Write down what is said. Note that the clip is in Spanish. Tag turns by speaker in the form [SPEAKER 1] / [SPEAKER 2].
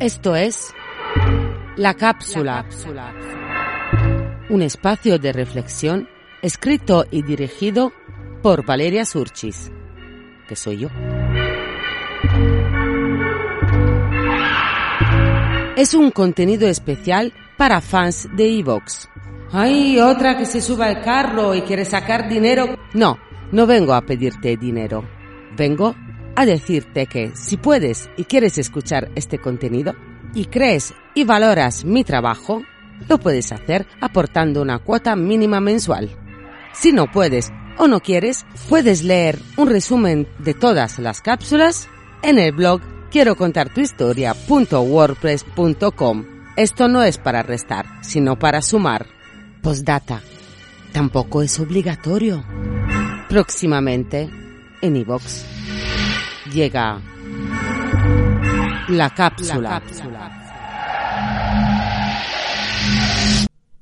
[SPEAKER 1] Esto es La Cápsula, un espacio de reflexión escrito y dirigido por Valeria Surchis, que soy yo. Es un contenido especial para fans de Evox. ¡Ay, otra que se suba al carro y quiere sacar dinero! No, no vengo a pedirte dinero. Vengo a decirte que si puedes y quieres escuchar este contenido y crees y valoras mi trabajo, lo puedes hacer aportando una cuota mínima mensual. Si no puedes o no quieres, puedes leer un resumen de todas las cápsulas en el blog quiero contar tu historia.wordpress.com. Esto no es para restar, sino para sumar. Postdata. Tampoco es obligatorio. Próximamente en iVox llega la cápsula. La cápsula.